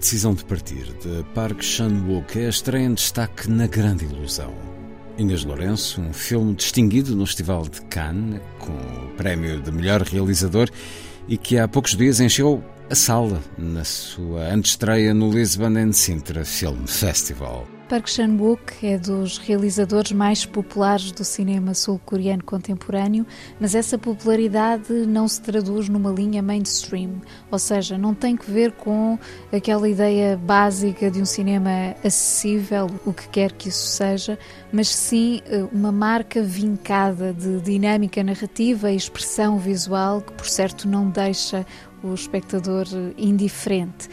Decisão de partir de Park Chan-wook é a estreia em destaque na Grande Ilusão. Inês Lourenço, um filme distinguido no Festival de Cannes, com o prémio de melhor realizador e que há poucos dias encheu a sala na sua antestreia no Lisbon and Sintra Film Festival. Park Chan-wook é dos realizadores mais populares do cinema sul-coreano contemporâneo, mas essa popularidade não se traduz numa linha mainstream, ou seja, não tem que ver com aquela ideia básica de um cinema acessível, o que quer que isso seja, mas sim eh, uma marca vincada de dinâmica narrativa e expressão visual que, por certo, não deixa o espectador indiferente.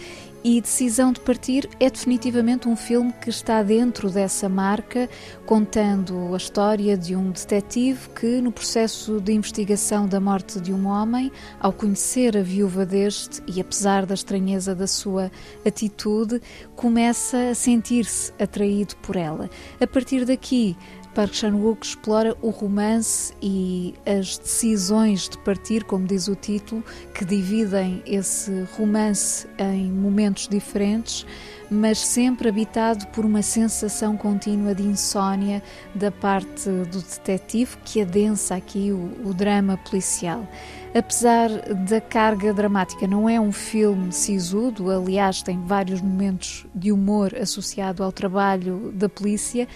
E Decisão de Partir é definitivamente um filme que está dentro dessa marca, contando a história de um detetive que, no processo de investigação da morte de um homem, ao conhecer a viúva deste e apesar da estranheza da sua atitude, começa a sentir-se atraído por ela. A partir daqui, Park Chan-wook explora o romance e as decisões de partir, como diz o título, que dividem esse romance em momentos diferentes, mas sempre habitado por uma sensação contínua de insônia da parte do detetive que adensa aqui o, o drama policial. Apesar da carga dramática, não é um filme sisudo, aliás, tem vários momentos de humor associado ao trabalho da polícia,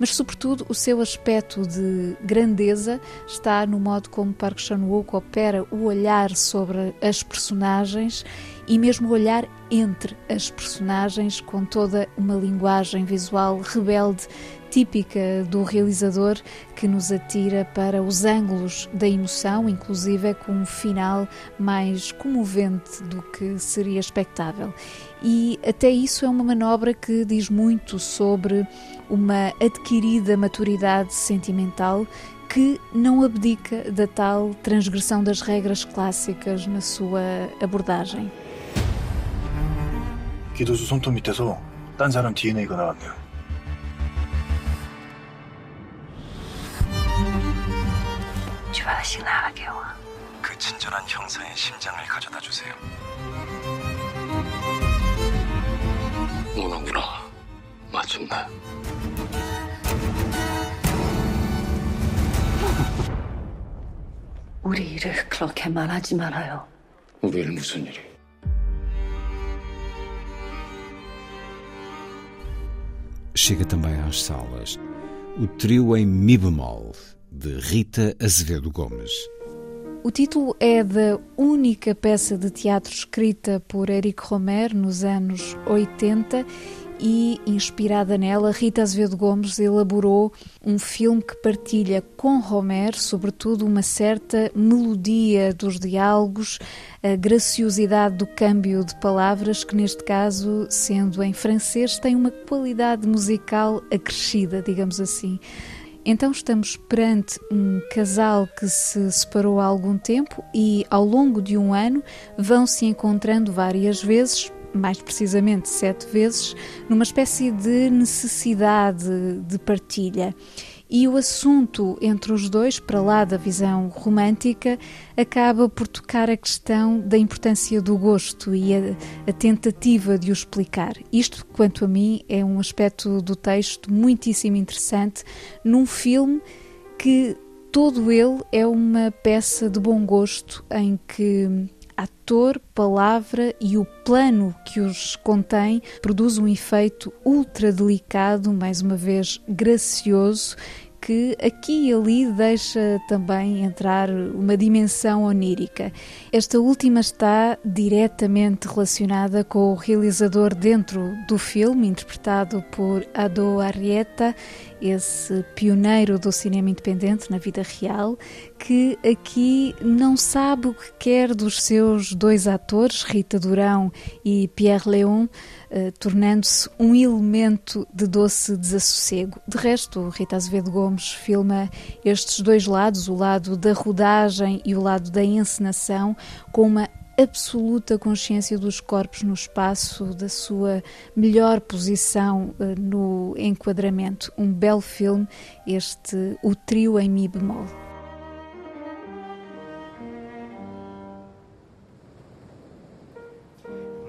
mas sobretudo o seu aspecto de grandeza está no modo como Park Chan-wook opera o olhar sobre as personagens e mesmo o olhar entre as personagens com toda uma linguagem visual rebelde típica do realizador que nos atira para os ângulos da emoção, inclusive com um final mais comovente do que seria expectável. E até isso é uma manobra que diz muito sobre uma adquirida maturidade sentimental que não abdica da tal transgressão das regras clássicas na sua abordagem. 기도수 손톱 밑에서 딴 사람 DNA가 나왔네요. 그 친절한 형사의 심장을 가져다 주세요. 오는구나. 마침내. 우리 일을 그렇게 말하지 말아요. 우리 일 무슨 일이? Chega também às salas o trio em Mi bemol, de Rita Azevedo Gomes. O título é da única peça de teatro escrita por Eric Romer nos anos 80 e, inspirada nela, Rita Azevedo Gomes elaborou um filme que partilha com Romer, sobretudo, uma certa melodia dos diálogos, a graciosidade do câmbio de palavras, que neste caso, sendo em francês, tem uma qualidade musical acrescida, digamos assim. Então estamos perante um casal que se separou há algum tempo e ao longo de um ano vão se encontrando várias vezes, mais precisamente sete vezes, numa espécie de necessidade de partilha. E o assunto entre os dois, para lá da visão romântica, acaba por tocar a questão da importância do gosto e a, a tentativa de o explicar. Isto, quanto a mim, é um aspecto do texto muitíssimo interessante num filme que todo ele é uma peça de bom gosto em que ator, palavra e o plano que os contém produz um efeito ultra delicado, mais uma vez gracioso que aqui e ali deixa também entrar uma dimensão onírica. Esta última está diretamente relacionada com o realizador dentro do filme, interpretado por Ado Arrieta, esse pioneiro do cinema independente na vida real, que aqui não sabe o que quer dos seus dois atores, Rita Durão e Pierre Léon, eh, tornando-se um elemento de doce desassossego. De resto, Rita Azevedo Gomes filma estes dois lados, o lado da rodagem e o lado da encenação, com uma absoluta consciência dos corpos no espaço, da sua melhor posição uh, no enquadramento. Um belo filme, este O Trio em Mi bemol.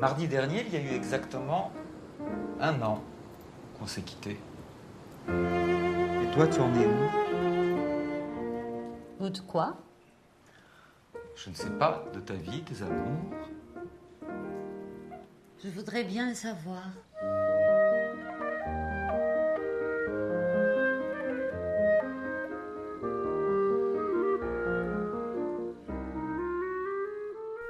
Mardi dernier, il y a eu exactement un an qu'on s'est quitté. Et toi, tu en es où? De quoi? Je ne sais pas, de ta vie, tes amours. Je voudrais bien le savoir.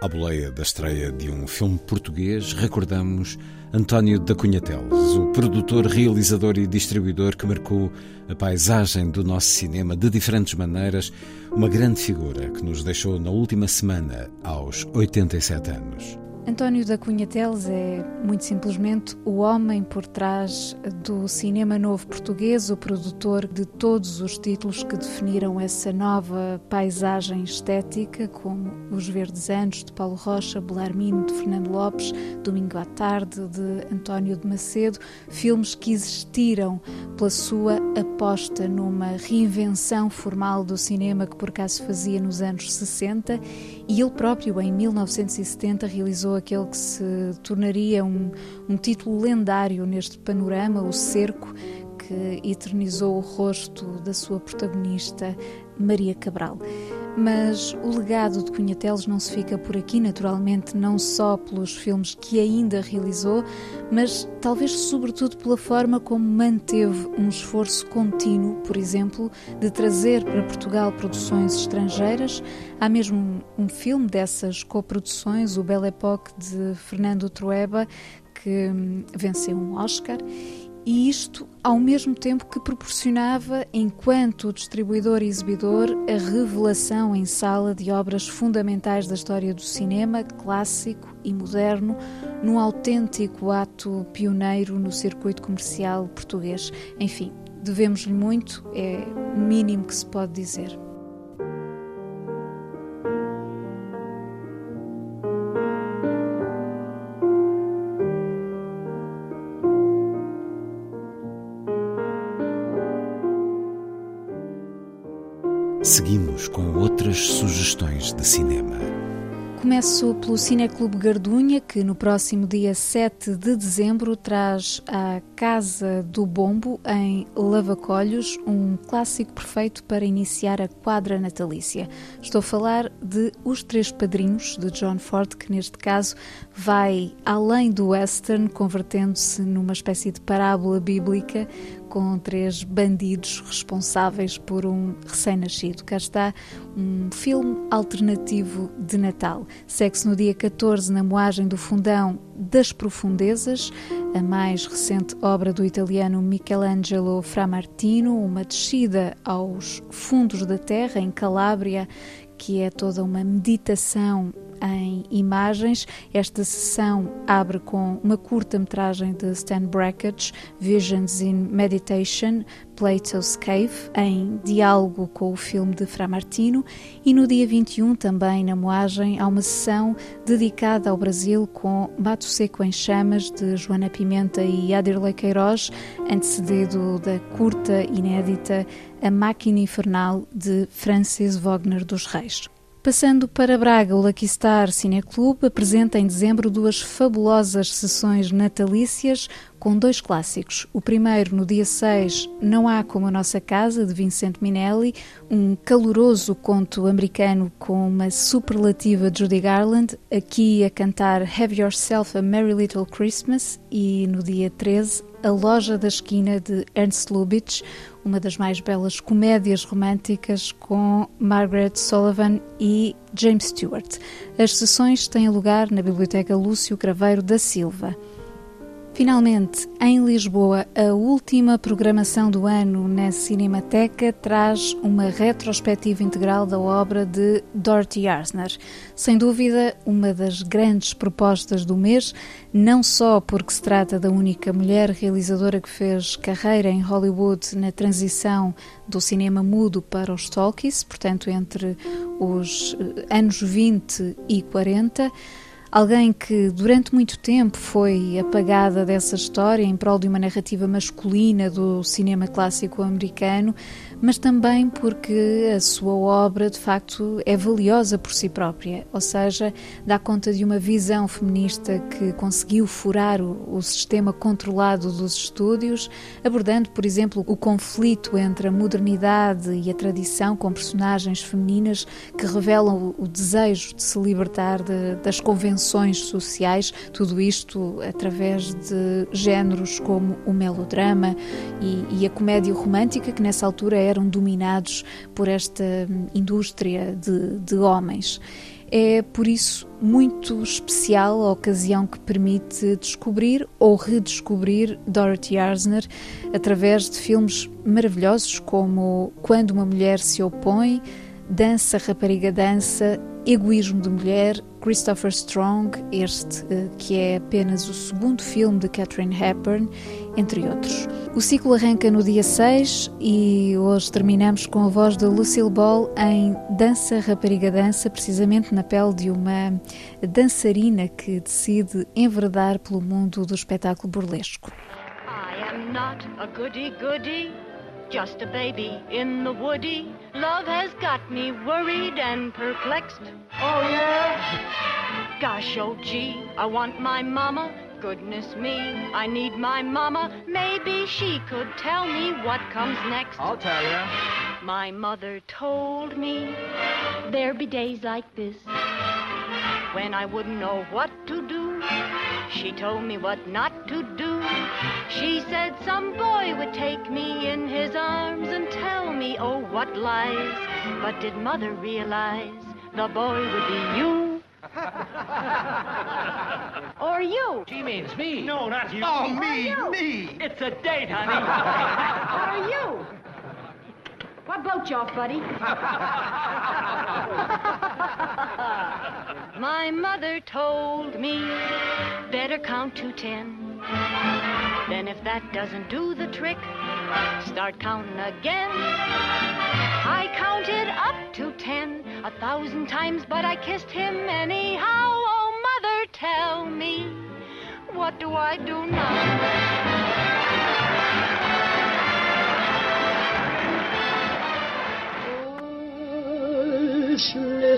À boleia da estreia de um filme português, recordamos António da Cunha Teles, o produtor, realizador e distribuidor que marcou a paisagem do nosso cinema de diferentes maneiras, uma grande figura que nos deixou na última semana, aos 87 anos. António da Cunha Teles é, muito simplesmente, o homem por trás do cinema novo português, o produtor de todos os títulos que definiram essa nova paisagem estética, como Os Verdes Anos, de Paulo Rocha, Belarmino, de Fernando Lopes, Domingo à Tarde, de António de Macedo, filmes que existiram pela sua aposta numa reinvenção formal do cinema que por acaso fazia nos anos 60 e ele próprio, em 1970, realizou aquele que se tornaria um, um título lendário neste panorama, O Cerco, que eternizou o rosto da sua protagonista, Maria Cabral. Mas o legado de Cunhateles não se fica por aqui, naturalmente, não só pelos filmes que ainda realizou, mas talvez sobretudo pela forma como manteve um esforço contínuo, por exemplo, de trazer para Portugal produções estrangeiras. Há mesmo um, filme dessas coproduções, o Belle Époque de Fernando Trueba, que hum, venceu um Oscar e isto ao mesmo tempo que proporcionava, enquanto distribuidor e exibidor, a revelação em sala de obras fundamentais da história do cinema, clássico e moderno, num autêntico ato pioneiro no circuito comercial português. Enfim, devemos-lhe muito, é o mínimo que se pode dizer. Seguimos com outras sugestões de cinema. Começo pelo Cineclube Gardunha, que no próximo dia 7 de dezembro traz à Casa do Bombo, em Lavacolhos, um clássico perfeito para iniciar a quadra natalícia. Estou a falar de Os Três Padrinhos, de John Ford, que neste caso vai além do western, convertendo-se numa espécie de parábola bíblica com três bandidos responsáveis por um recém-nascido. Cá está um filme alternativo de Natal. Segue-se no dia 14 na moagem do Fundão das Profundezas, a mais recente obra do italiano Michelangelo Framartino, uma descida aos fundos da terra em Calábria, que é toda uma meditação em imagens. Esta sessão abre com uma curta-metragem de Stan Brakhage, Visions in Meditation, Plato's Cave, em diálogo com o filme de Fra Martino, e no dia 21, também na Moagem, há uma sessão dedicada ao Brasil com Mato Seco em Chamas, de Joana Pimenta e Adirley Queiroz, antecedido da curta inédita A Máquina Infernal, de Francis Wagner dos Reis. Passando para Braga, o Lucky Star Cineclube apresenta em dezembro duas fabulosas sessões natalícias com dois clássicos. O primeiro, no dia 6, Não Há Como a Nossa Casa, de Vincent Minelli, um caloroso conto americano com uma superlativa de Judy Garland, aqui a cantar Have Yourself a Merry Little Christmas, e no dia 13, A Loja da Esquina, de Ernst Lubitsch, uma das mais belas comédias românticas com Margaret Sullivan e James Stewart. As sessões têm lugar na Biblioteca Lúcio Craveiro da Silva. Finalmente, em Lisboa, a última programação do ano na Cinemateca traz uma retrospectiva integral da obra de Dorothy Arzner. Sem dúvida, uma das grandes propostas do mês, não só porque se trata da única mulher realizadora que fez carreira em Hollywood na transição do cinema mudo para os talkies, portanto, entre os eh, anos 20 e 40 Alguém que durante muito tempo foi apagada dessa história em prol de uma narrativa masculina do cinema clássico americano, mas também porque a sua obra de facto é valiosa por si própria, ou seja, dá conta de uma visão feminista que conseguiu furar o, o sistema controlado dos estúdios, abordando, por exemplo, o conflito entre a modernidade e a tradição com personagens femininas que revelam o, o desejo de se libertar de, das convenções sociais, tudo isto através de géneros como o melodrama e, e a comédia romântica, que nessa altura é eram dominados por esta hum, indústria de, de homens. É por isso muito especial a ocasião que permite descobrir ou redescobrir Dorothy Arzner através de filmes maravilhosos como Quando uma Mulher se Opõe, Dança, Rapariga Dança, Egoísmo de Mulher, Christopher Strong, este eh, que é apenas o segundo filme de Catherine Hepburn, entre outros. O ciclo arranca no dia 6 e hoje terminamos com a voz de Lucille Ball em Dança Rapariga Dança, precisamente na pele de uma dançarina que decide enverdar pelo mundo do espetáculo burlesco. I am not a goody goody, just a baby in the woody. Love has got me worried and perplexed. Oh, yeah? Gosh, oh, gee, I want my mama. Goodness me, I need my mama. Maybe she could tell me what comes next. I'll tell you. My mother told me there'd be days like this when I wouldn't know what to do. She told me what not to do. She said some boy would take me in his arms and tell me, oh, what lies. But did mother realize the boy would be you. or you. She means me. No, not you. Oh, me, me. It's a date, honey. or you. Boat you off, buddy? My mother told me better count to ten. Then if that doesn't do the trick, start counting again. I counted up to ten a thousand times, but I kissed him anyhow. Oh, mother, tell me, what do I do now?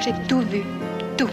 J'ai tout vu, tout.